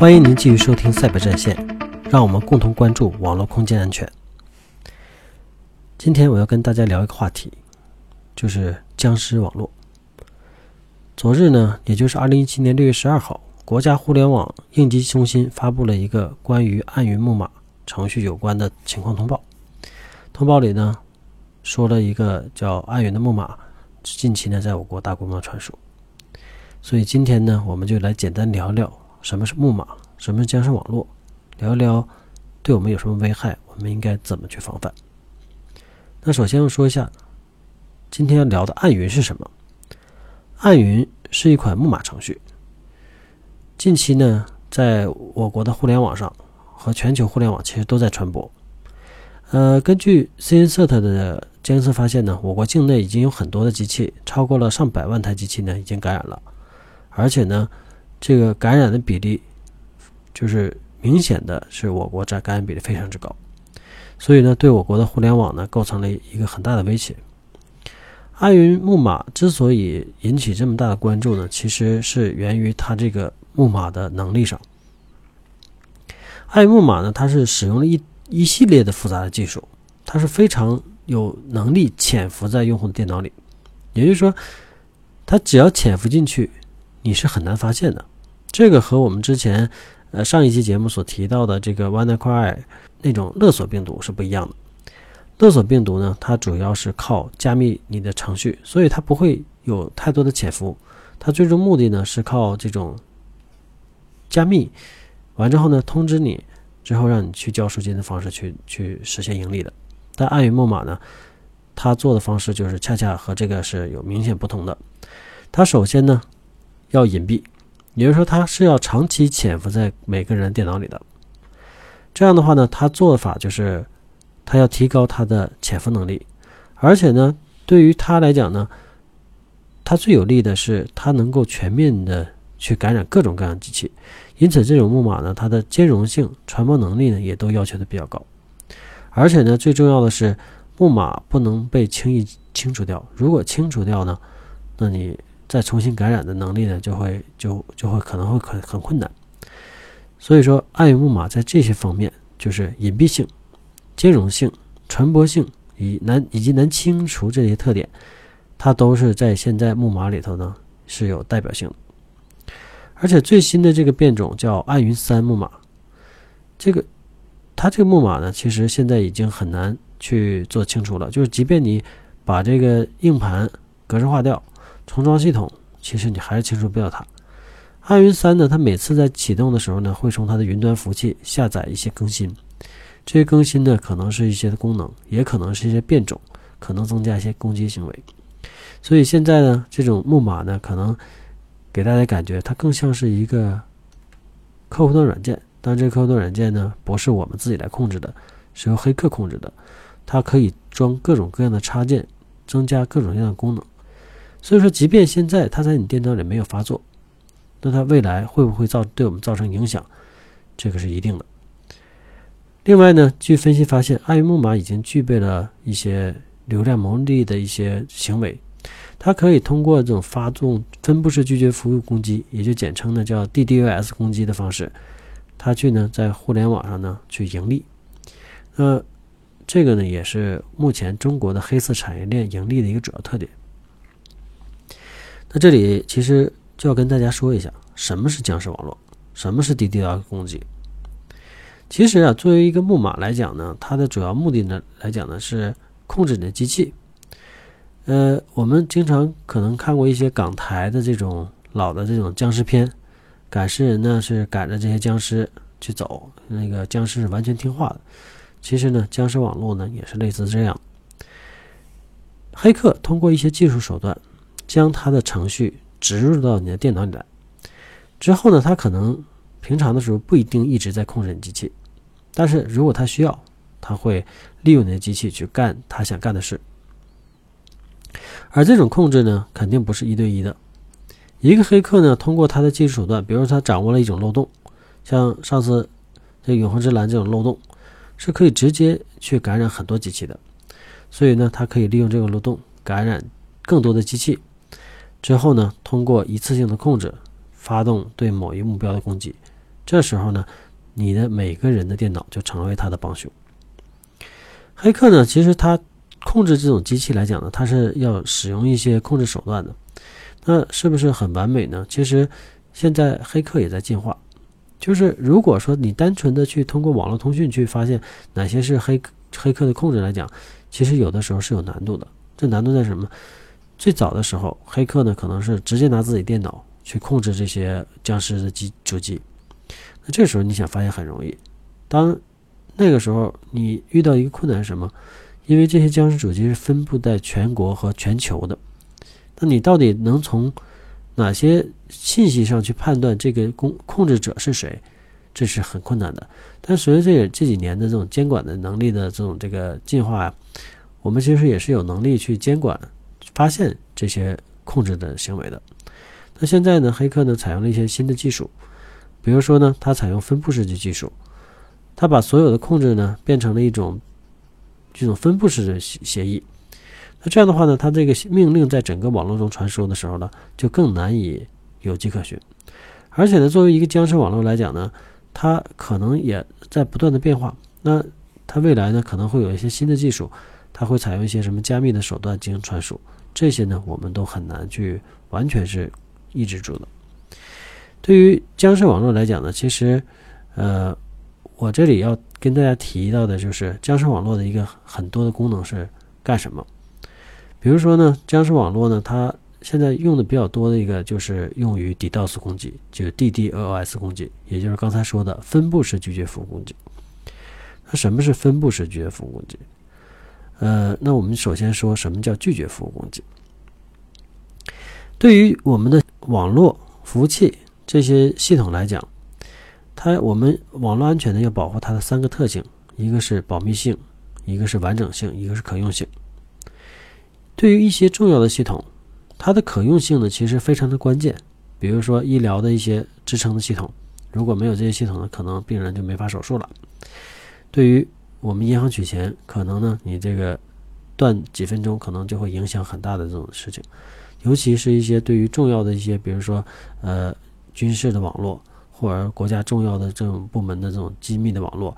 欢迎您继续收听赛博战线，让我们共同关注网络空间安全。今天我要跟大家聊一个话题，就是僵尸网络。昨日呢，也就是二零一七年六月十二号，国家互联网应急中心发布了一个关于暗云木马程序有关的情况通报。通报里呢，说了一个叫暗云的木马，近期呢在我国大规模传输。所以今天呢，我们就来简单聊聊什么是木马，什么是僵尸网络，聊一聊对我们有什么危害，我们应该怎么去防范。那首先要说一下，今天要聊的暗云是什么？暗云是一款木马程序。近期呢，在我国的互联网上和全球互联网其实都在传播。呃，根据 CNCERT 的监测发现呢，我国境内已经有很多的机器，超过了上百万台机器呢，已经感染了。而且呢，这个感染的比例，就是明显的是我国这感染比例非常之高，所以呢，对我国的互联网呢，构成了一个很大的威胁。暗云木马之所以引起这么大的关注呢，其实是源于它这个木马的能力上。暗云木马呢，它是使用了一一系列的复杂的技术，它是非常有能力潜伏在用户的电脑里，也就是说，它只要潜伏进去。你是很难发现的，这个和我们之前，呃上一期节目所提到的这个 WannaCry 那种勒索病毒是不一样的。勒索病毒呢，它主要是靠加密你的程序，所以它不会有太多的潜伏。它最终目的呢是靠这种加密完之后呢通知你，之后让你去交赎金的方式去去实现盈利的。但暗云木马呢，它做的方式就是恰恰和这个是有明显不同的。它首先呢。要隐蔽，也就是说，它是要长期潜伏在每个人电脑里的。这样的话呢，它做法就是，它要提高它的潜伏能力，而且呢，对于它来讲呢，它最有利的是它能够全面的去感染各种各样机器。因此，这种木马呢，它的兼容性、传播能力呢，也都要求的比较高。而且呢，最重要的是，木马不能被轻易清除掉。如果清除掉呢，那你。再重新感染的能力呢，就会就就会可能会很很困难。所以说，暗云木马在这些方面，就是隐蔽性、兼容性、传播性以难以及难清除这些特点，它都是在现在木马里头呢是有代表性的。而且最新的这个变种叫暗云三木马，这个它这个木马呢，其实现在已经很难去做清除了。就是即便你把这个硬盘格式化掉。重装系统，其实你还是清除不了它。暗云三呢，它每次在启动的时候呢，会从它的云端服务器下载一些更新。这些更新呢，可能是一些的功能，也可能是一些变种，可能增加一些攻击行为。所以现在呢，这种木马呢，可能给大家感觉它更像是一个客户端软件。但这客户端软件呢，不是我们自己来控制的，是由黑客控制的。它可以装各种各样的插件，增加各种各样的功能。所以说，即便现在它在你电脑里没有发作，那它未来会不会造对我们造成影响？这个是一定的。另外呢，据分析发现，暗云木马已经具备了一些流量牟利的一些行为，它可以通过这种发动分布式拒绝服务攻击，也就简称呢叫 DDoS 攻击的方式，它去呢在互联网上呢去盈利。那这个呢也是目前中国的黑色产业链盈利的一个主要特点。那这里其实就要跟大家说一下，什么是僵尸网络，什么是 DDoS 攻击。其实啊，作为一个木马来讲呢，它的主要目的呢来讲呢是控制你的机器。呃，我们经常可能看过一些港台的这种老的这种僵尸片，赶尸人呢是赶着这些僵尸去走，那个僵尸是完全听话的。其实呢，僵尸网络呢也是类似这样，黑客通过一些技术手段。将它的程序植入到你的电脑里来，之后呢，它可能平常的时候不一定一直在控制你机器，但是如果它需要，它会利用你的机器去干他想干的事。而这种控制呢，肯定不是一对一的。一个黑客呢，通过他的技术手段，比如说他掌握了一种漏洞，像上次这永恒之蓝这种漏洞，是可以直接去感染很多机器的。所以呢，他可以利用这个漏洞感染更多的机器。之后呢，通过一次性的控制，发动对某一目标的攻击，这时候呢，你的每个人的电脑就成为他的帮凶。黑客呢，其实他控制这种机器来讲呢，他是要使用一些控制手段的。那是不是很完美呢？其实现在黑客也在进化。就是如果说你单纯的去通过网络通讯去发现哪些是黑黑客的控制来讲，其实有的时候是有难度的。这难度在什么？最早的时候，黑客呢可能是直接拿自己电脑去控制这些僵尸的机主机。那这时候你想发现很容易。当那个时候你遇到一个困难是什么？因为这些僵尸主机是分布在全国和全球的。那你到底能从哪些信息上去判断这个控控制者是谁？这是很困难的。但随着这这几年的这种监管的能力的这种这个进化啊，我们其实也是有能力去监管、发现这些控制的行为的。那现在呢，黑客呢采用了一些新的技术，比如说呢，它采用分布式的技术，它把所有的控制呢变成了一种这种分布式的协协议。那这样的话呢，它这个命令在整个网络中传输的时候呢，就更难以有迹可循。而且呢，作为一个僵尸网络来讲呢，它可能也在不断的变化。那它未来呢，可能会有一些新的技术，它会采用一些什么加密的手段进行传输。这些呢，我们都很难去完全是抑制住的。对于僵尸网络来讲呢，其实，呃，我这里要跟大家提到的就是僵尸网络的一个很多的功能是干什么。比如说呢，僵尸网络呢，它现在用的比较多的一个就是用于 DDoS 攻击，就是 DDoS 攻击，也就是刚才说的分布式拒绝服务攻击。那什么是分布式拒绝服务攻击？呃，那我们首先说什么叫拒绝服务攻击？对于我们的网络服务器这些系统来讲，它我们网络安全呢要保护它的三个特性，一个是保密性，一个是完整性，一个是可用性。对于一些重要的系统，它的可用性呢，其实非常的关键。比如说医疗的一些支撑的系统，如果没有这些系统呢，可能病人就没法手术了。对于我们银行取钱，可能呢，你这个断几分钟，可能就会影响很大的这种事情。尤其是一些对于重要的一些，比如说呃军事的网络，或者国家重要的这种部门的这种机密的网络，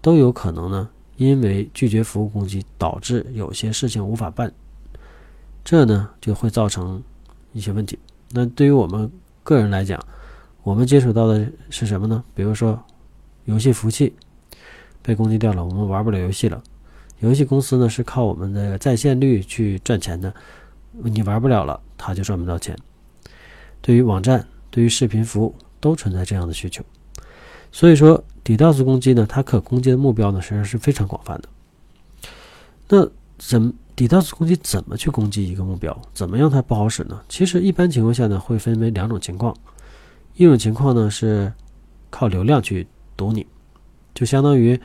都有可能呢，因为拒绝服务攻击，导致有些事情无法办。这呢就会造成一些问题。那对于我们个人来讲，我们接触到的是什么呢？比如说，游戏服务器被攻击掉了，我们玩不了游戏了。游戏公司呢是靠我们的在线率去赚钱的，你玩不了了，他就赚不到钱。对于网站、对于视频服务都存在这样的需求。所以说，DDoS 攻击呢，它可攻击的目标呢，实际上是非常广泛的。那怎？DDoS 攻击怎么去攻击一个目标？怎么样它不好使呢？其实一般情况下呢，会分为两种情况。一种情况呢是靠流量去堵你，就相当于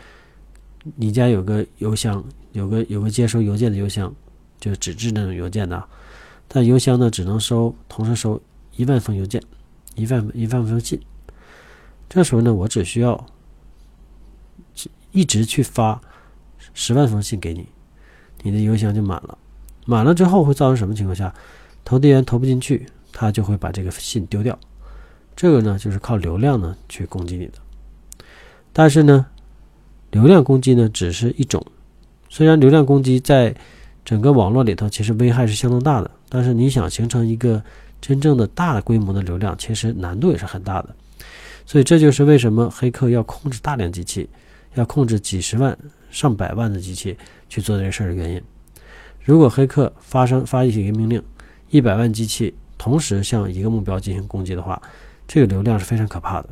你家有个邮箱，有个有个接收邮件的邮箱，就是纸质那种邮件的，但邮箱呢只能收同时收一万封邮件，一万一万封信。这时候呢，我只需要一直去发十万封信给你。你的邮箱就满了，满了之后会造成什么情况下，投递员投不进去，他就会把这个信丢掉。这个呢，就是靠流量呢去攻击你的。但是呢，流量攻击呢只是一种，虽然流量攻击在整个网络里头其实危害是相当大的，但是你想形成一个真正的大的规模的流量，其实难度也是很大的。所以这就是为什么黑客要控制大量机器，要控制几十万。上百万的机器去做这个事儿的原因。如果黑客发生发一个命令，一百万机器同时向一个目标进行攻击的话，这个流量是非常可怕的。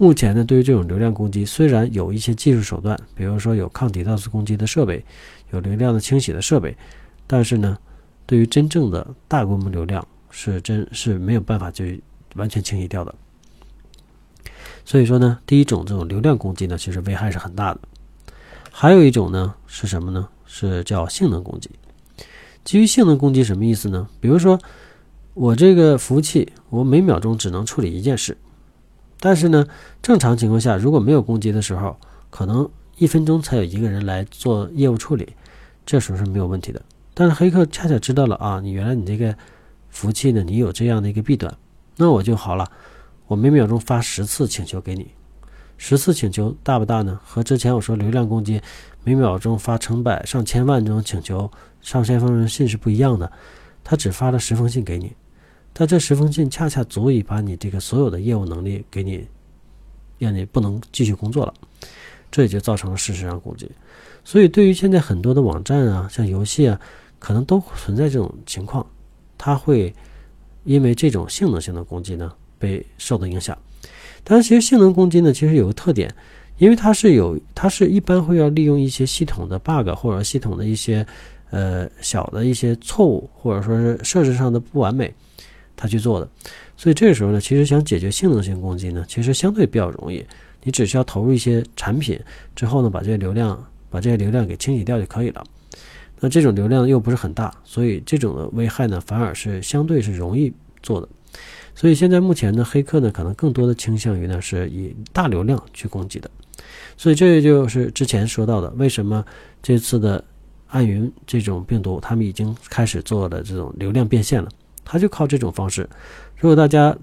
目前呢，对于这种流量攻击，虽然有一些技术手段，比如说有抗 DDoS 攻击的设备，有流量的清洗的设备，但是呢，对于真正的大规模流量，是真是没有办法去完全清洗掉的。所以说呢，第一种这种流量攻击呢，其实危害是很大的。还有一种呢是什么呢？是叫性能攻击。基于性能攻击什么意思呢？比如说，我这个服务器，我每秒钟只能处理一件事，但是呢，正常情况下，如果没有攻击的时候，可能一分钟才有一个人来做业务处理，这时候是没有问题的。但是黑客恰巧知道了啊，你原来你这个服务器呢，你有这样的一个弊端，那我就好了，我每秒钟发十次请求给你，十次请求大不大呢？和之前我说流量攻击每秒钟发成百上千万这种请求、上千封信是不一样的。他只发了十封信给你，但这十封信恰恰足以把你这个所有的业务能力给你，让你不能继续工作了。这也就造成了事实上攻击。所以，对于现在很多的网站啊，像游戏啊，可能都存在这种情况，它会因为这种性能性的攻击呢。被受到影响，但是其实性能攻击呢，其实有个特点，因为它是有，它是一般会要利用一些系统的 bug 或者系统的一些呃小的一些错误，或者说是设置上的不完美，它去做的。所以这个时候呢，其实想解决性能性攻击呢，其实相对比较容易，你只需要投入一些产品之后呢，把这些流量把这些流量给清洗掉就可以了。那这种流量又不是很大，所以这种的危害呢，反而是相对是容易做的。所以现在目前呢，黑客呢可能更多的倾向于呢是以大流量去攻击的，所以这就是之前说到的，为什么这次的暗云这种病毒，他们已经开始做的这种流量变现了，他就靠这种方式。如果大家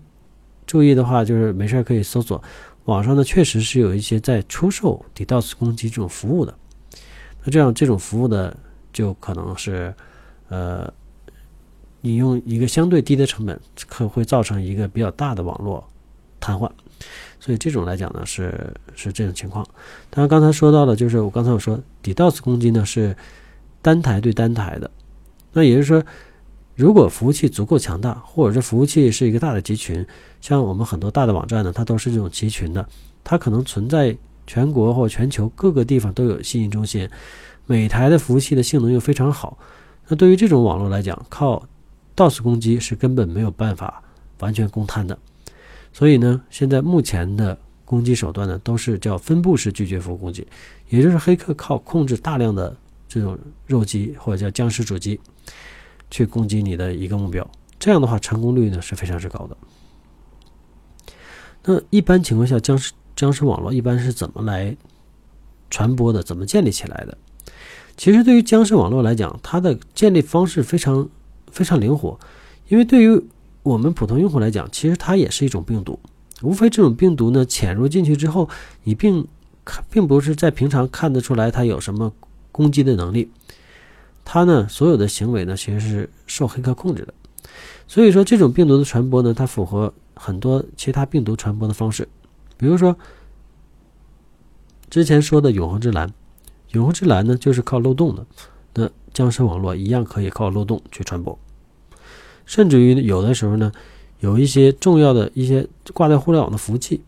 注意的话，就是没事可以搜索网上呢，确实是有一些在出售 DDoS 攻击这种服务的，那这样这种服务呢就可能是呃。你用一个相对低的成本，可会造成一个比较大的网络瘫痪，所以这种来讲呢，是是这种情况。当然，刚才说到的，就是我刚才我说，DDoS 攻击呢是单台对单台的，那也就是说，如果服务器足够强大，或者是服务器是一个大的集群，像我们很多大的网站呢，它都是这种集群的，它可能存在全国或全球各个地方都有信息中心，每台的服务器的性能又非常好，那对于这种网络来讲，靠 DOS 攻击是根本没有办法完全攻瘫的，所以呢，现在目前的攻击手段呢，都是叫分布式拒绝服务攻击，也就是黑客靠控制大量的这种肉鸡或者叫僵尸主机。去攻击你的一个目标，这样的话成功率呢是非常之高的。那一般情况下，僵尸僵尸网络一般是怎么来传播的？怎么建立起来的？其实对于僵尸网络来讲，它的建立方式非常。非常灵活，因为对于我们普通用户来讲，其实它也是一种病毒。无非这种病毒呢，潜入进去之后，你并并不是在平常看得出来它有什么攻击的能力。它呢，所有的行为呢，其实是受黑客控制的。所以说，这种病毒的传播呢，它符合很多其他病毒传播的方式。比如说之前说的永恒之蓝，永恒之蓝呢，就是靠漏洞的。那僵尸网络一样可以靠漏洞去传播。甚至于有的时候呢，有一些重要的一些挂在互联网的服务器，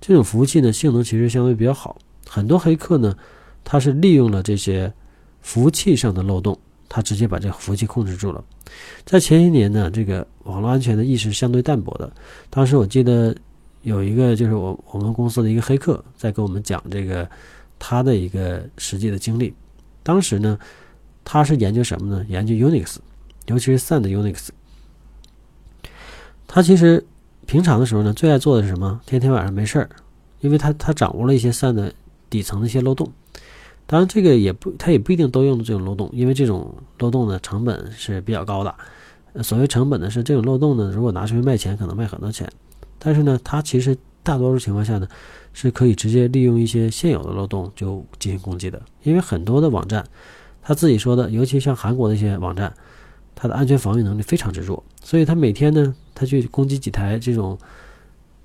这种服务器呢性能其实相对比较好。很多黑客呢，他是利用了这些服务器上的漏洞，他直接把这个服务器控制住了。在前些年呢，这个网络安全的意识相对淡薄的。当时我记得有一个就是我我们公司的一个黑客在跟我们讲这个他的一个实际的经历。当时呢，他是研究什么呢？研究 Unix。尤其是 Sun 的 Unix，他其实平常的时候呢，最爱做的是什么？天天晚上没事儿，因为他他掌握了一些 Sun 的底层的一些漏洞。当然，这个也不，他也不一定都用的这种漏洞，因为这种漏洞呢成本是比较高的。所谓成本呢，是这种漏洞呢，如果拿出去卖钱，可能卖很多钱。但是呢，它其实大多数情况下呢，是可以直接利用一些现有的漏洞就进行攻击的。因为很多的网站，他自己说的，尤其像韩国的一些网站。它的安全防御能力非常之弱，所以它每天呢，它去攻击几台这种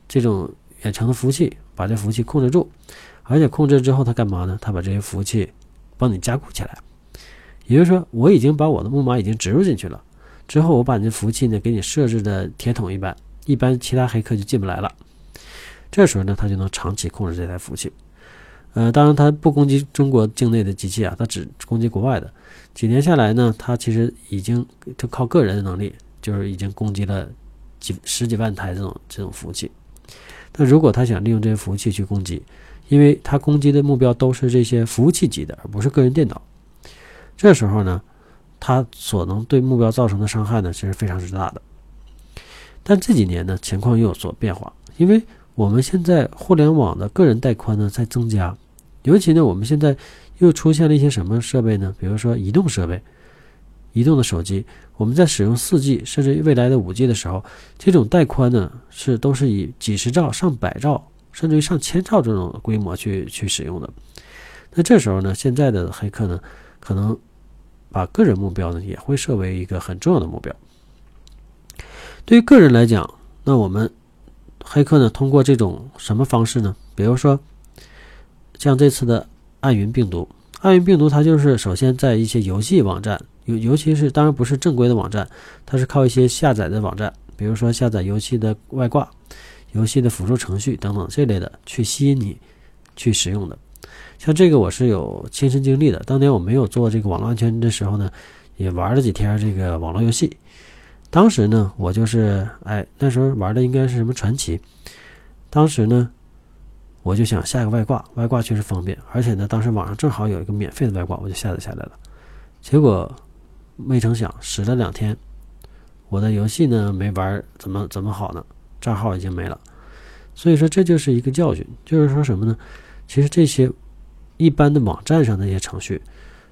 这种远程的服务器，把这服务器控制住，而且控制之后，它干嘛呢？它把这些服务器帮你加固起来，也就是说，我已经把我的木马已经植入进去了，之后我把你的服务器呢给你设置的铁桶一般，一般其他黑客就进不来了。这时候呢，他就能长期控制这台服务器。呃，当然他不攻击中国境内的机器啊，他只攻击国外的。几年下来呢，他其实已经就靠个人的能力，就是已经攻击了几十几万台这种这种服务器。那如果他想利用这些服务器去攻击，因为他攻击的目标都是这些服务器级的，而不是个人电脑。这时候呢，他所能对目标造成的伤害呢，其实非常之大的。但这几年呢，情况又有所变化，因为我们现在互联网的个人带宽呢在增加，尤其呢，我们现在。又出现了一些什么设备呢？比如说移动设备，移动的手机，我们在使用 4G 甚至未来的 5G 的时候，这种带宽呢是都是以几十兆、上百兆，甚至于上千兆这种规模去去使用的。那这时候呢，现在的黑客呢，可能把个人目标呢也会设为一个很重要的目标。对于个人来讲，那我们黑客呢通过这种什么方式呢？比如说像这次的暗云病毒，暗云病毒它就是首先在一些游戏网站，尤尤其是当然不是正规的网站，它是靠一些下载的网站，比如说下载游戏的外挂、游戏的辅助程序等等这类的，去吸引你去使用的。像这个我是有亲身经历的。当年我没有做这个网络安全的时候呢，也玩了几天这个网络游戏。当时呢，我就是哎，那时候玩的应该是什么传奇。当时呢，我就想下个外挂，外挂确实方便，而且呢，当时网上正好有一个免费的外挂，我就下载下来了。结果没成想，使了两天，我的游戏呢没玩怎么怎么好呢？账号已经没了。所以说这就是一个教训，就是说什么呢？其实这些。一般的网站上那些程序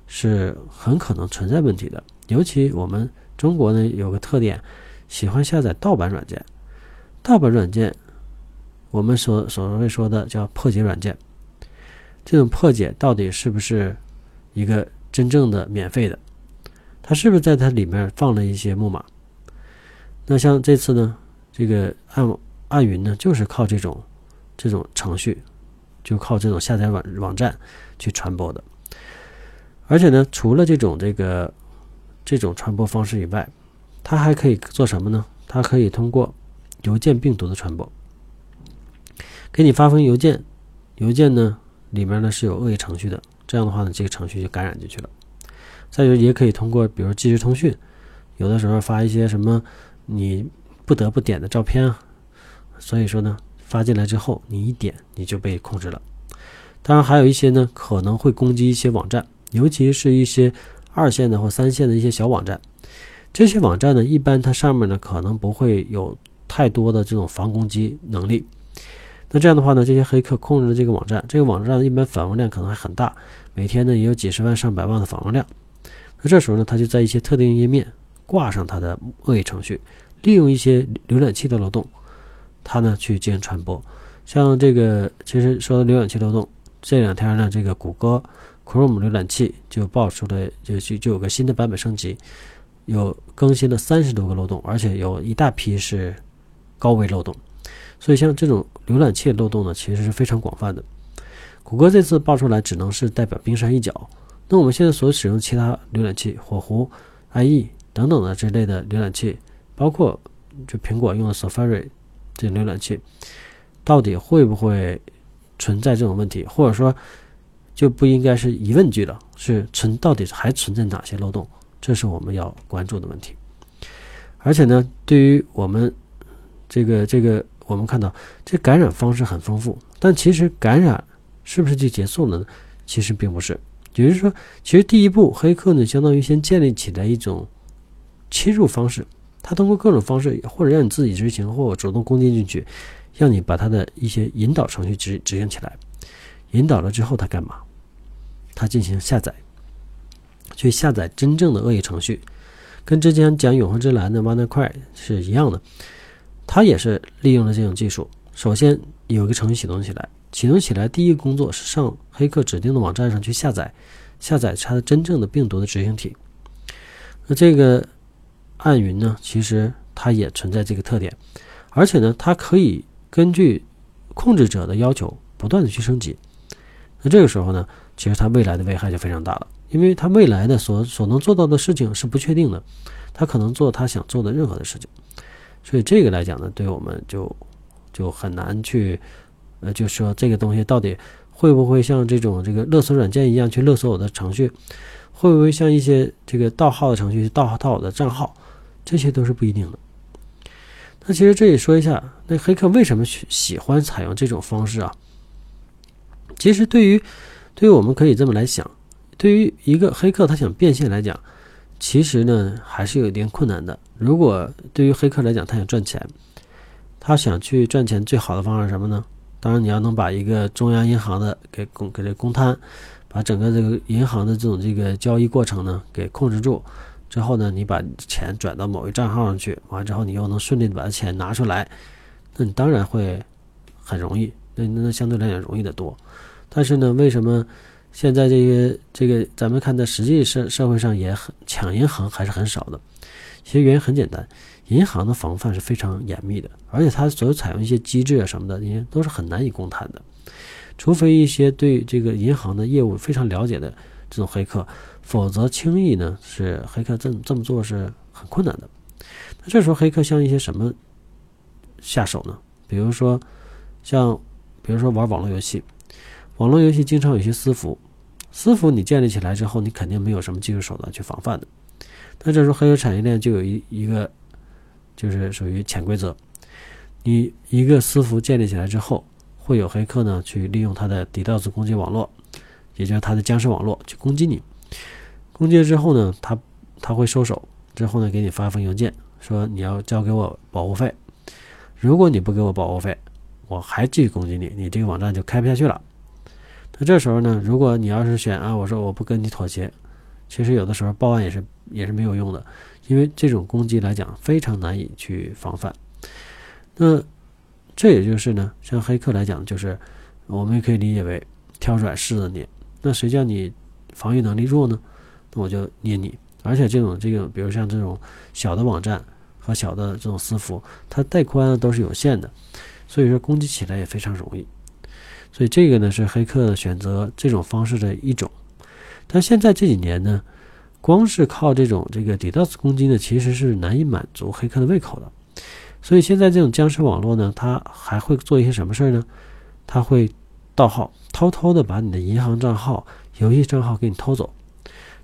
是很可能存在问题的，尤其我们中国呢有个特点，喜欢下载盗版软件。盗版软件，我们所所谓说的叫破解软件。这种破解到底是不是一个真正的免费的？它是不是在它里面放了一些木马？那像这次呢，这个暗暗云呢，就是靠这种这种程序。就靠这种下载网网站去传播的，而且呢，除了这种这个这种传播方式以外，它还可以做什么呢？它可以通过邮件病毒的传播，给你发封邮件，邮件呢里面呢是有恶意程序的，这样的话呢，这个程序就感染进去了。再就也可以通过，比如即时通讯，有的时候发一些什么你不得不点的照片啊，所以说呢。发进来之后，你一点你就被控制了。当然，还有一些呢可能会攻击一些网站，尤其是一些二线的或三线的一些小网站。这些网站呢，一般它上面呢可能不会有太多的这种防攻击能力。那这样的话呢，这些黑客控制了这个网站，这个网站一般访问量可能还很大，每天呢也有几十万上百万的访问量。那这时候呢，他就在一些特定页面挂上他的恶意程序，利用一些浏览器的漏洞。它呢去进行传播，像这个其实说到浏览器漏洞，这两天呢，这个谷歌 Chrome 浏览器就爆出了，就就就有个新的版本升级，有更新了三十多个漏洞，而且有一大批是高危漏洞。所以像这种浏览器漏洞呢，其实是非常广泛的。谷歌这次爆出来只能是代表冰山一角。那我们现在所使用其他浏览器，火狐、IE 等等的这类的浏览器，包括就苹果用的 Safari。这浏览器到底会不会存在这种问题，或者说就不应该是疑问句了？是存到底还存在哪些漏洞？这是我们要关注的问题。而且呢，对于我们这个这个，我们看到这感染方式很丰富，但其实感染是不是就结束了呢？其实并不是。也就是说，其实第一步，黑客呢相当于先建立起来一种侵入方式。他通过各种方式，或者让你自己执行，或者主动攻击进去，让你把他的一些引导程序执执行起来。引导了之后，他干嘛？他进行下载，去下载真正的恶意程序，跟之前讲永恒之蓝的 WannaCry 是一样的。他也是利用了这种技术。首先有一个程序启动起来，启动起来第一个工作是上黑客指定的网站上去下载，下载它的真正的病毒的执行体。那这个。暗云呢，其实它也存在这个特点，而且呢，它可以根据控制者的要求不断的去升级。那这个时候呢，其实它未来的危害就非常大了，因为它未来的所所能做到的事情是不确定的，它可能做它想做的任何的事情。所以这个来讲呢，对我们就就很难去，呃，就说这个东西到底会不会像这种这个勒索软件一样去勒索我的程序，会不会像一些这个盗号的程序盗盗我的账号？这些都是不一定的。那其实这里说一下，那黑客为什么喜喜欢采用这种方式啊？其实对于，对于我们可以这么来想，对于一个黑客他想变现来讲，其实呢还是有一点困难的。如果对于黑客来讲，他想赚钱，他想去赚钱，最好的方法是什么呢？当然你要能把一个中央银行的给公给这公摊，把整个这个银行的这种这个交易过程呢给控制住。之后呢，你把钱转到某一账号上去，完了之后你又能顺利的把钱拿出来，那你当然会很容易，那那相对来讲容易得多。但是呢，为什么现在这些这个咱们看在实际社社会上也很抢银行还是很少的？其实原因很简单，银行的防范是非常严密的，而且它所有采用一些机制啊什么的，因为都是很难以公谈的，除非一些对这个银行的业务非常了解的这种黑客。否则，轻易呢是黑客这这么做是很困难的。那这时候，黑客向一些什么下手呢？比如说，像比如说玩网络游戏，网络游戏经常有些私服，私服你建立起来之后，你肯定没有什么技术手段去防范的。那这时候，黑客产业链就有一一个就是属于潜规则：你一个私服建立起来之后，会有黑客呢去利用它的 DDoS 攻击网络，也就是它的僵尸网络去攻击你。攻击了之后呢，他他会收手，之后呢给你发一封邮件，说你要交给我保护费。如果你不给我保护费，我还继续攻击你，你这个网站就开不下去了。那这时候呢，如果你要是选啊，我说我不跟你妥协，其实有的时候报案也是也是没有用的，因为这种攻击来讲非常难以去防范。那这也就是呢，像黑客来讲，就是我们也可以理解为挑软柿子捏。那谁叫你防御能力弱呢？那我就捏你，而且这种这个，比如像这种小的网站和小的这种私服，它带宽都是有限的，所以说攻击起来也非常容易。所以这个呢是黑客选择这种方式的一种。但现在这几年呢，光是靠这种这个 DDoS 攻击呢，其实是难以满足黑客的胃口的。所以现在这种僵尸网络呢，它还会做一些什么事儿呢？它会盗号，偷偷的把你的银行账号、游戏账号给你偷走。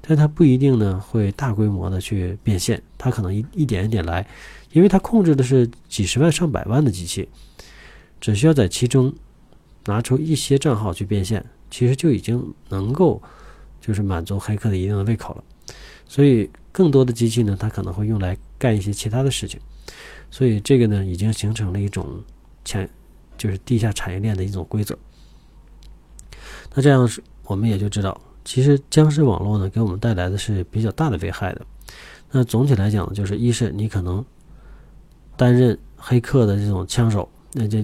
但它不一定呢会大规模的去变现，它可能一一点一点来，因为它控制的是几十万上百万的机器，只需要在其中拿出一些账号去变现，其实就已经能够就是满足黑客的一定的胃口了。所以更多的机器呢，它可能会用来干一些其他的事情，所以这个呢已经形成了一种前就是地下产业链的一种规则。那这样是我们也就知道。其实僵尸网络呢，给我们带来的是比较大的危害的。那总体来讲，就是一是你可能担任黑客的这种枪手，那就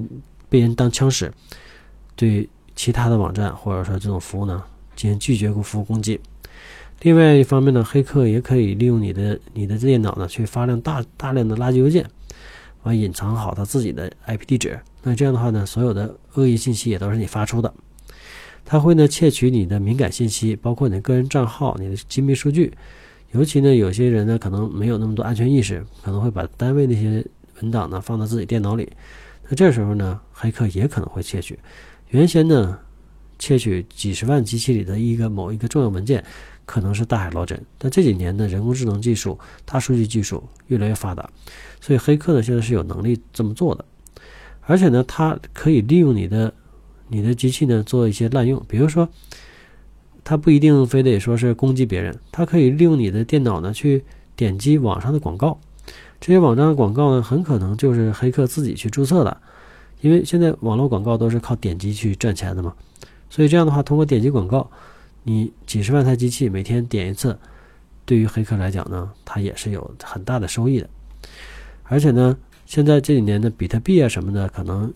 被人当枪使，对其他的网站或者说这种服务呢进行拒绝服务攻击。另外一方面呢，黑客也可以利用你的你的电脑呢去发量大大量的垃圾邮件，完隐藏好他自己的 IP 地址。那这样的话呢，所有的恶意信息也都是你发出的。他会呢窃取你的敏感信息，包括你的个人账号、你的机密数据。尤其呢，有些人呢可能没有那么多安全意识，可能会把单位那些文档呢放到自己电脑里。那这时候呢，黑客也可能会窃取。原先呢，窃取几十万机器里的一个某一个重要文件，可能是大海捞针。但这几年呢，人工智能技术、大数据技术越来越发达，所以黑客呢现在是有能力这么做的。而且呢，它可以利用你的。你的机器呢做一些滥用，比如说，它不一定非得说是攻击别人，它可以利用你的电脑呢去点击网上的广告，这些网站的广告呢很可能就是黑客自己去注册的，因为现在网络广告都是靠点击去赚钱的嘛，所以这样的话，通过点击广告，你几十万台机器每天点一次，对于黑客来讲呢，它也是有很大的收益的，而且呢，现在这几年的比特币啊什么的可能。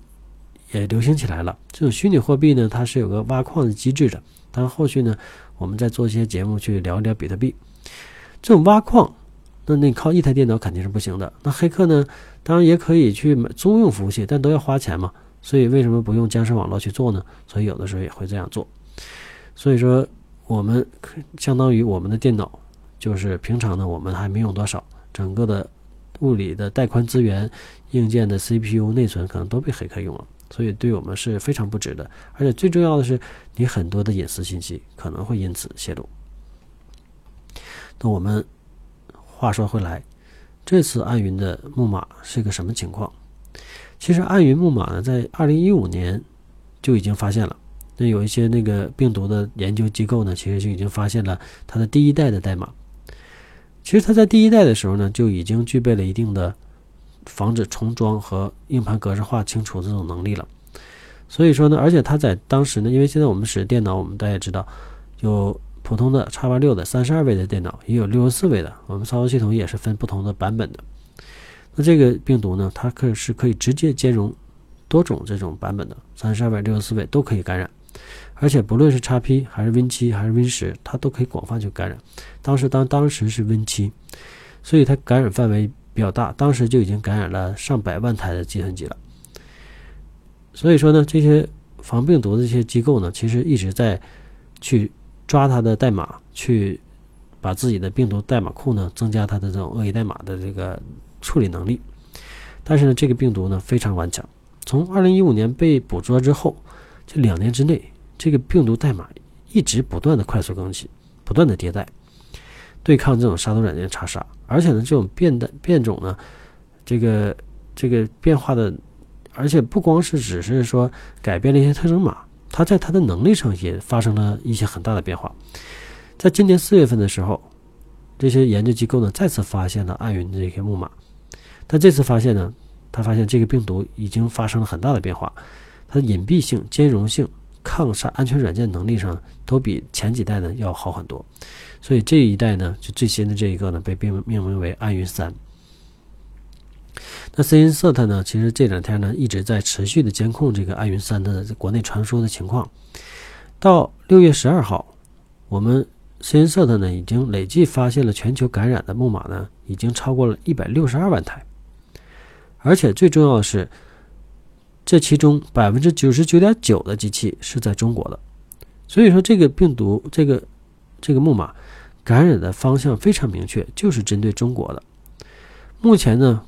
也流行起来了。这种虚拟货币呢，它是有个挖矿的机制的。当然，后续呢，我们再做一些节目去聊一聊比特币。这种挖矿，那你靠一台电脑肯定是不行的。那黑客呢，当然也可以去租用服务器，但都要花钱嘛。所以为什么不用僵尸网络去做呢？所以有的时候也会这样做。所以说，我们相当于我们的电脑，就是平常呢，我们还没用多少，整个的物理的带宽资源、硬件的 CPU、内存可能都被黑客用了。所以对我们是非常不值的，而且最重要的是，你很多的隐私信息可能会因此泄露。那我们话说回来，这次暗云的木马是个什么情况？其实暗云木马呢，在二零一五年就已经发现了。那有一些那个病毒的研究机构呢，其实就已经发现了它的第一代的代码。其实它在第一代的时候呢，就已经具备了一定的。防止重装和硬盘格式化清除这种能力了，所以说呢，而且它在当时呢，因为现在我们使电脑，我们大家也知道，有普通的 x 八六的三十二位的电脑，也有六十四位的。我们操作系统也是分不同的版本的。那这个病毒呢，它可是可以直接兼容多种这种版本的，三十二位、六十四位都可以感染。而且不论是 x P 还是 Win 七还是 Win 十，它都可以广泛去感染。当时当当时是 Win 七，所以它感染范围比较大，当时就已经感染了上百万台的计算机了。所以说呢，这些防病毒的这些机构呢，其实一直在去抓它的代码，去把自己的病毒代码库呢增加它的这种恶意代码的这个处理能力。但是呢，这个病毒呢非常顽强，从二零一五年被捕捉之后，这两年之内。这个病毒代码一直不断的快速更新，不断的迭代，对抗这种杀毒软件查杀。而且呢，这种变的变种呢，这个这个变化的，而且不光是只是说改变了一些特征码，它在它的能力上也发生了一些很大的变化。在今年四月份的时候，这些研究机构呢再次发现了暗云的这些木马，但这次发现呢，他发现这个病毒已经发生了很大的变化，它的隐蔽性、兼容性。抗杀安全软件能力上都比前几代呢要好很多，所以这一代呢就最新的这一个呢被命命名为暗云三。那 c n c e t 呢，其实这两天呢一直在持续的监控这个暗云三的国内传输的情况。到六月十二号，我们 c n c e t 呢已经累计发现了全球感染的木马呢已经超过了一百六十二万台，而且最重要的是。这其中百分之九十九点九的机器是在中国的，所以说这个病毒这个这个木马感染的方向非常明确，就是针对中国的。目前呢，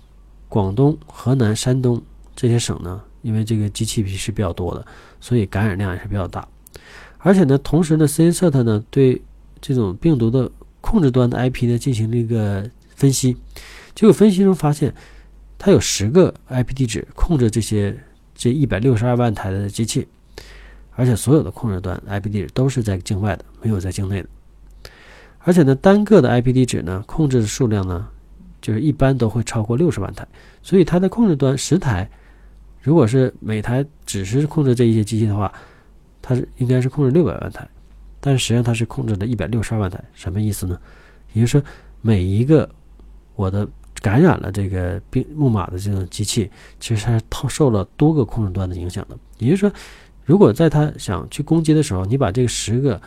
广东、河南、山东这些省呢，因为这个机器皮是比较多的，所以感染量也是比较大。而且呢，同时呢 c n s t 呢对这种病毒的控制端的 IP 呢进行了一个分析，结果分析中发现，它有十个 IP 地址控制这些。这一百六十二万台的机器，而且所有的控制端 IP 地址都是在境外的，没有在境内的。而且呢，单个的 IP 地址呢，控制的数量呢，就是一般都会超过六十万台。所以它的控制端十台，如果是每台只是控制这一些机器的话，它是应该是控制六百万台，但实际上它是控制的一百六十二万台。什么意思呢？也就是说，每一个我的。感染了这个病木马的这种机器，其实它是受了多个控制端的影响的。也就是说，如果在它想去攻击的时候，你把这个十个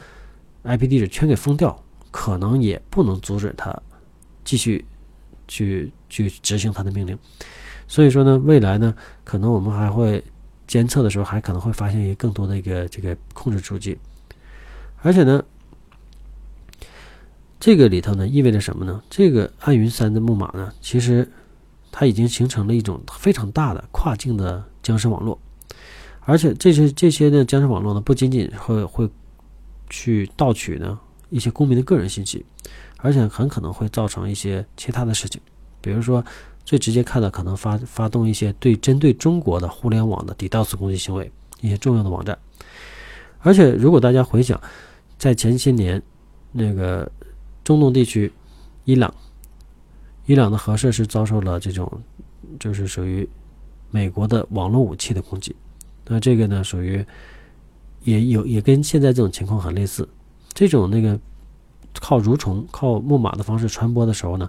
IP 地址全给封掉，可能也不能阻止它继续去去执行它的命令。所以说呢，未来呢，可能我们还会监测的时候，还可能会发现一个更多的一个这个控制主机，而且呢。这个里头呢，意味着什么呢？这个暗云三的木马呢，其实它已经形成了一种非常大的跨境的僵尸网络，而且这些这些的僵尸网络呢，不仅仅会会去盗取呢一些公民的个人信息，而且很可能会造成一些其他的事情，比如说最直接看到可能发发动一些对针对中国的互联网的 DDoS 攻击行为，一些重要的网站。而且如果大家回想，在前些年那个。中东地区，伊朗，伊朗的核设施遭受了这种，就是属于美国的网络武器的攻击。那这个呢，属于也有也跟现在这种情况很类似。这种那个靠蠕虫、靠木马的方式传播的时候呢，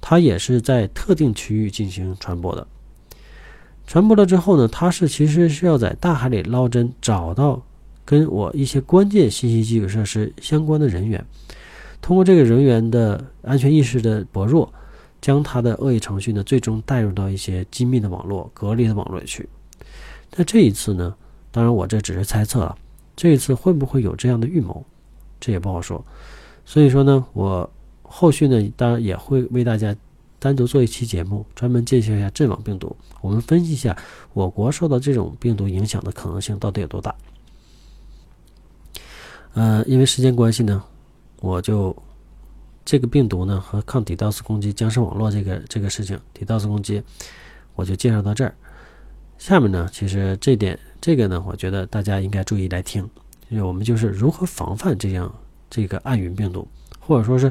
它也是在特定区域进行传播的。传播了之后呢，它是其实是要在大海里捞针，找到跟我一些关键信息基础设施相关的人员。通过这个人员的安全意识的薄弱，将他的恶意程序呢，最终带入到一些机密的网络、隔离的网络里去。那这一次呢，当然我这只是猜测啊，这一次会不会有这样的预谋，这也不好说。所以说呢，我后续呢，当然也会为大家单独做一期节目，专门介绍一下阵亡病毒，我们分析一下我国受到这种病毒影响的可能性到底有多大。呃，因为时间关系呢。我就这个病毒呢和抗 DDoS 攻击僵尸网络这个这个事情，DDoS 攻击，我就介绍到这儿。下面呢，其实这点这个呢，我觉得大家应该注意来听，因为我们就是如何防范这样这个暗云病毒，或者说是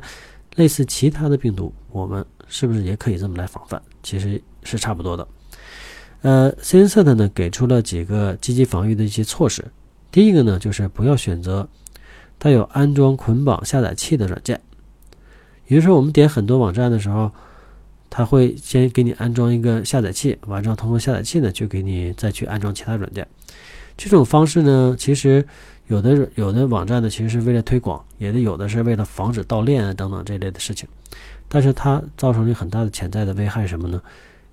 类似其他的病毒，我们是不是也可以这么来防范？其实是差不多的。呃 c n s t 呢给出了几个积极防御的一些措施。第一个呢，就是不要选择。它有安装捆绑下载器的软件。也就是说，我们点很多网站的时候，它会先给你安装一个下载器，完之后通过下载器呢，就给你再去安装其他软件。这种方式呢，其实有的有的网站呢，其实是为了推广，也的有的是为了防止盗链啊等等这类的事情。但是它造成了很大的潜在的危害，什么呢？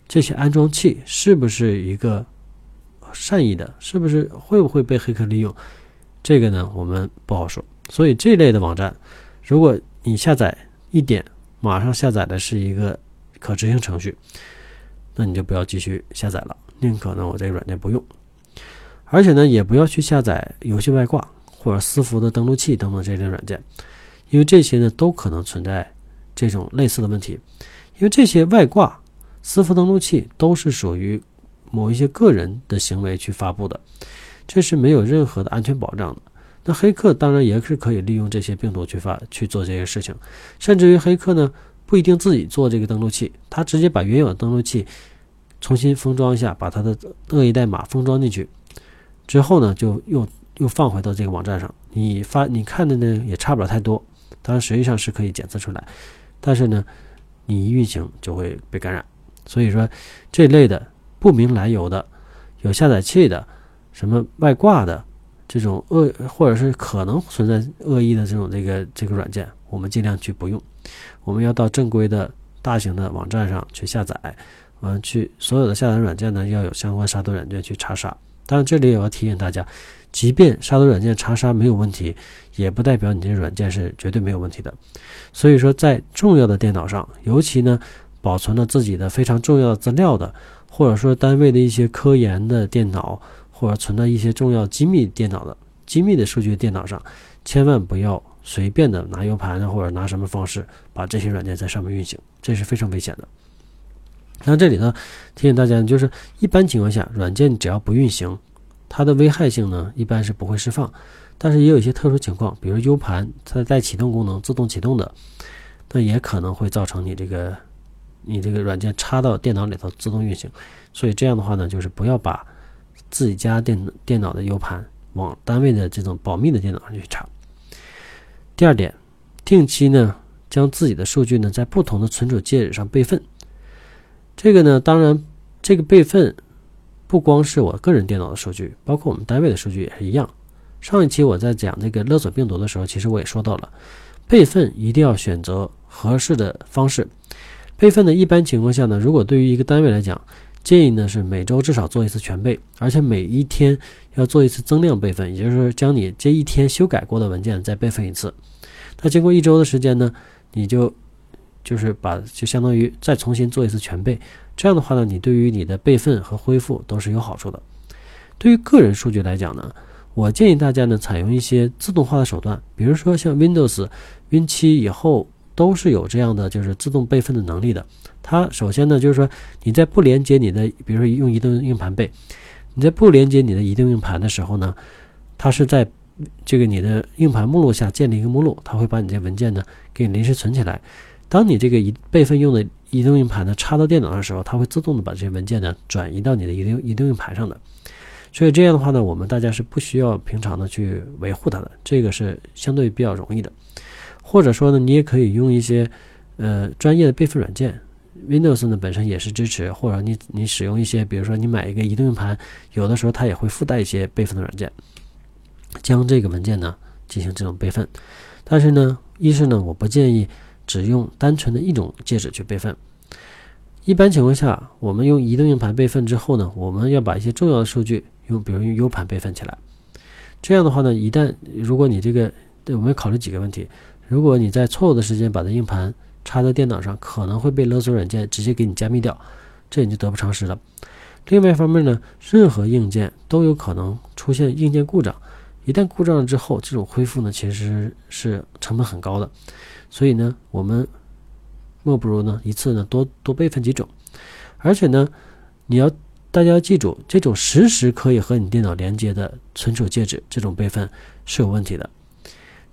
这些安装器是不是一个善意的？是不是会不会被黑客利用？这个呢，我们不好说。所以这类的网站，如果你下载。一点，马上下载的是一个可执行程序，那你就不要继续下载了，宁可呢我这个软件不用，而且呢也不要去下载游戏外挂或者私服的登录器等等这类软件，因为这些呢都可能存在这种类似的问题，因为这些外挂、私服登录器都是属于某一些个人的行为去发布的，这是没有任何的安全保障的。那黑客当然也是可以利用这些病毒去发去做这些事情，甚至于黑客呢不一定自己做这个登录器，他直接把原有的登录器重新封装一下，把它的恶意代码封装进去，之后呢就又又放回到这个网站上，你发你看的呢也差不了太多，当然实际上是可以检测出来，但是呢你一运行就会被感染，所以说这类的不明来由的有下载器的什么外挂的。这种恶或者是可能存在恶意的这种这个这个软件，我们尽量去不用。我们要到正规的大型的网站上去下载，完去所有的下载软件呢要有相关杀毒软件去查杀。当然，这里也要提醒大家，即便杀毒软件查杀没有问题，也不代表你这软件是绝对没有问题的。所以说，在重要的电脑上，尤其呢保存了自己的非常重要的资料的，或者说单位的一些科研的电脑。或者存在一些重要机密电脑的机密的数据电脑上，千万不要随便的拿 U 盘，或者拿什么方式把这些软件在上面运行，这是非常危险的。那这里呢，提醒大家，就是一般情况下，软件只要不运行，它的危害性呢一般是不会释放。但是也有一些特殊情况，比如 U 盘它带启动功能，自动启动的，那也可能会造成你这个你这个软件插到电脑里头自动运行。所以这样的话呢，就是不要把。自己家电电脑的 U 盘往单位的这种保密的电脑上去查。第二点，定期呢将自己的数据呢在不同的存储介质上备份。这个呢，当然这个备份不光是我个人电脑的数据，包括我们单位的数据也是一样。上一期我在讲这个勒索病毒的时候，其实我也说到了，备份一定要选择合适的方式。备份呢，一般情况下呢，如果对于一个单位来讲，建议呢是每周至少做一次全备，而且每一天要做一次增量备份，也就是将你这一天修改过的文件再备份一次。那经过一周的时间呢，你就就是把就相当于再重新做一次全备。这样的话呢，你对于你的备份和恢复都是有好处的。对于个人数据来讲呢，我建议大家呢采用一些自动化的手段，比如说像 Windows Win 七以后都是有这样的就是自动备份的能力的。它首先呢，就是说你在不连接你的，比如说用移动硬盘备，你在不连接你的移动硬盘的时候呢，它是在这个你的硬盘目录下建立一个目录，它会把你这文件呢给你临时存起来。当你这个移备份用的移动硬盘呢插到电脑的时候，它会自动的把这些文件呢转移到你的移动移动硬盘上的。所以这样的话呢，我们大家是不需要平常的去维护它的，这个是相对比较容易的。或者说呢，你也可以用一些呃专业的备份软件。Windows 呢本身也是支持，或者你你使用一些，比如说你买一个移动硬盘，有的时候它也会附带一些备份的软件，将这个文件呢进行这种备份。但是呢，一是呢，我不建议只用单纯的一种介质去备份。一般情况下，我们用移动硬盘备份之后呢，我们要把一些重要的数据用，比如用 U 盘备份起来。这样的话呢，一旦如果你这个，对，我们要考虑几个问题。如果你在错误的时间把这硬盘插在电脑上可能会被勒索软件直接给你加密掉，这你就得不偿失了。另外一方面呢，任何硬件都有可能出现硬件故障，一旦故障了之后，这种恢复呢其实是成本很高的。所以呢，我们莫不如呢一次呢多多备份几种，而且呢，你要大家要记住，这种实时可以和你电脑连接的存储介质，这种备份是有问题的。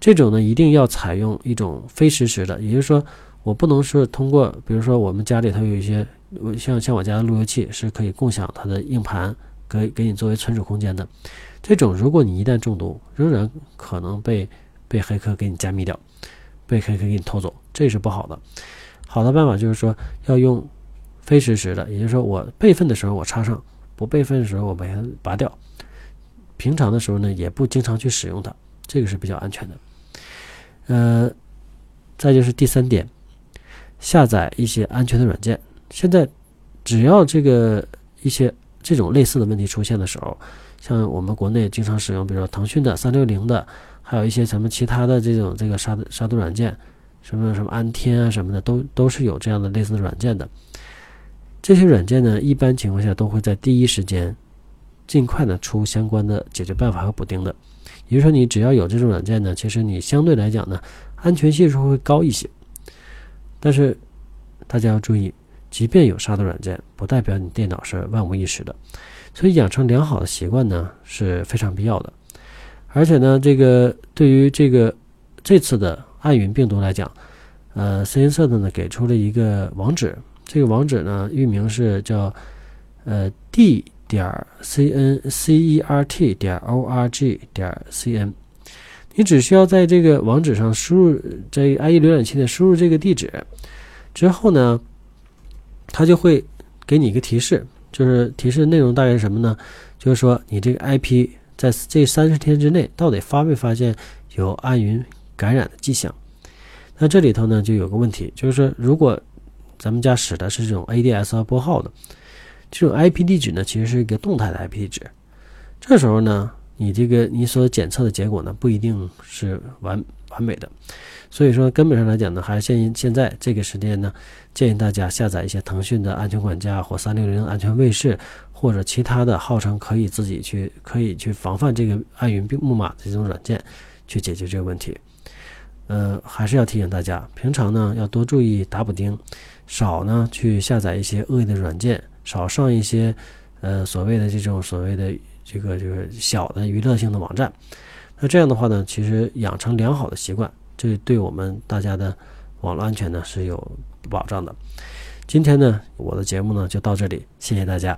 这种呢一定要采用一种非实时的，也就是说。我不能是通过，比如说我们家里头有一些，像像我家的路由器是可以共享它的硬盘，可以给你作为存储空间的。这种如果你一旦中毒，仍然可能被被黑客给你加密掉，被黑客给你偷走，这是不好的。好的办法就是说要用非实时的，也就是说我备份的时候我插上，不备份的时候我把它拔掉。平常的时候呢，也不经常去使用它，这个是比较安全的。呃，再就是第三点，下载一些安全的软件。现在只要这个一些这种类似的问题出现的时候，像我们国内经常使用，比如说腾讯的三六零的，还有一些什么其他的这种这个杀杀毒软件，什么什么安天啊什么的，都都是有这样的类似的软件的。这些软件呢，一般情况下都会在第一时间尽快的出相关的解决办法和补丁的。比如说，你只要有这种软件呢，其实你相对来讲呢，安全系数会高一些。但是大家要注意，即便有杀毒软件，不代表你电脑是万无一失的。所以养成良好的习惯呢是非常必要的。而且呢，这个对于这个这次的暗云病毒来讲，呃，斯音社的呢给出了一个网址，这个网址呢域名是叫呃 d 点 c n c e r t 点 o r g 点 c n，你只需要在这个网址上输入在 IE 浏览器的输入这个地址之后呢，它就会给你一个提示。就是提示内容大概是什么呢？就是说你这个 IP 在这三十天之内到底发没发现有暗云感染的迹象？那这里头呢就有个问题，就是说如果咱们家使的是这种 ADSL 拨号的，这种 IP 地址呢其实是一个动态的 IP 地址，这时候呢你这个你所检测的结果呢不一定是完完美的。所以说，根本上来讲呢，还是建议现在这个时间呢，建议大家下载一些腾讯的安全管家或三六零安全卫士，或者其他的号称可以自己去可以去防范这个暗云木马的这种软件，去解决这个问题。呃，还是要提醒大家，平常呢要多注意打补丁，少呢去下载一些恶意的软件，少上一些呃所谓的这种所谓的这个这个小的娱乐性的网站。那这样的话呢，其实养成良好的习惯。这对我们大家的网络安全呢是有保障的。今天呢，我的节目呢就到这里，谢谢大家。